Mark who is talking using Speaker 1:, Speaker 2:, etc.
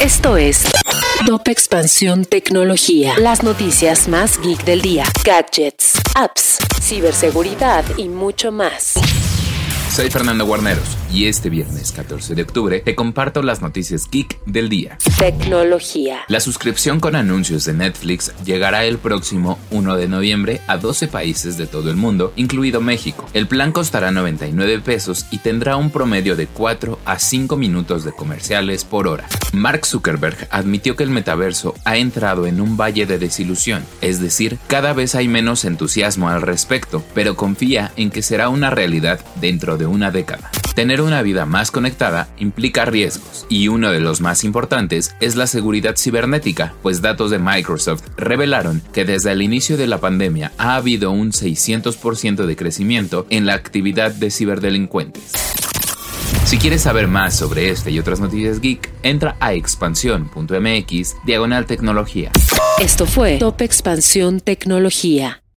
Speaker 1: Esto es Top Expansión Tecnología. Las noticias más geek del día. Gadgets, apps, ciberseguridad y mucho más.
Speaker 2: Soy Fernando Guarneros y este viernes 14 de octubre te comparto las noticias geek del día.
Speaker 1: Tecnología.
Speaker 2: La suscripción con anuncios de Netflix llegará el próximo 1 de noviembre a 12 países de todo el mundo, incluido México. El plan costará 99 pesos y tendrá un promedio de 4 a 5 minutos de comerciales por hora. Mark Zuckerberg admitió que el metaverso ha entrado en un valle de desilusión, es decir, cada vez hay menos entusiasmo al respecto, pero confía en que será una realidad dentro de una década. Tener una vida más conectada implica riesgos, y uno de los más importantes es la seguridad cibernética, pues datos de Microsoft revelaron que desde el inicio de la pandemia ha habido un 600% de crecimiento en la actividad de ciberdelincuentes. Si quieres saber más sobre este y otras noticias geek, entra a expansión.mx diagonal tecnología.
Speaker 1: Esto fue Top Expansión Tecnología.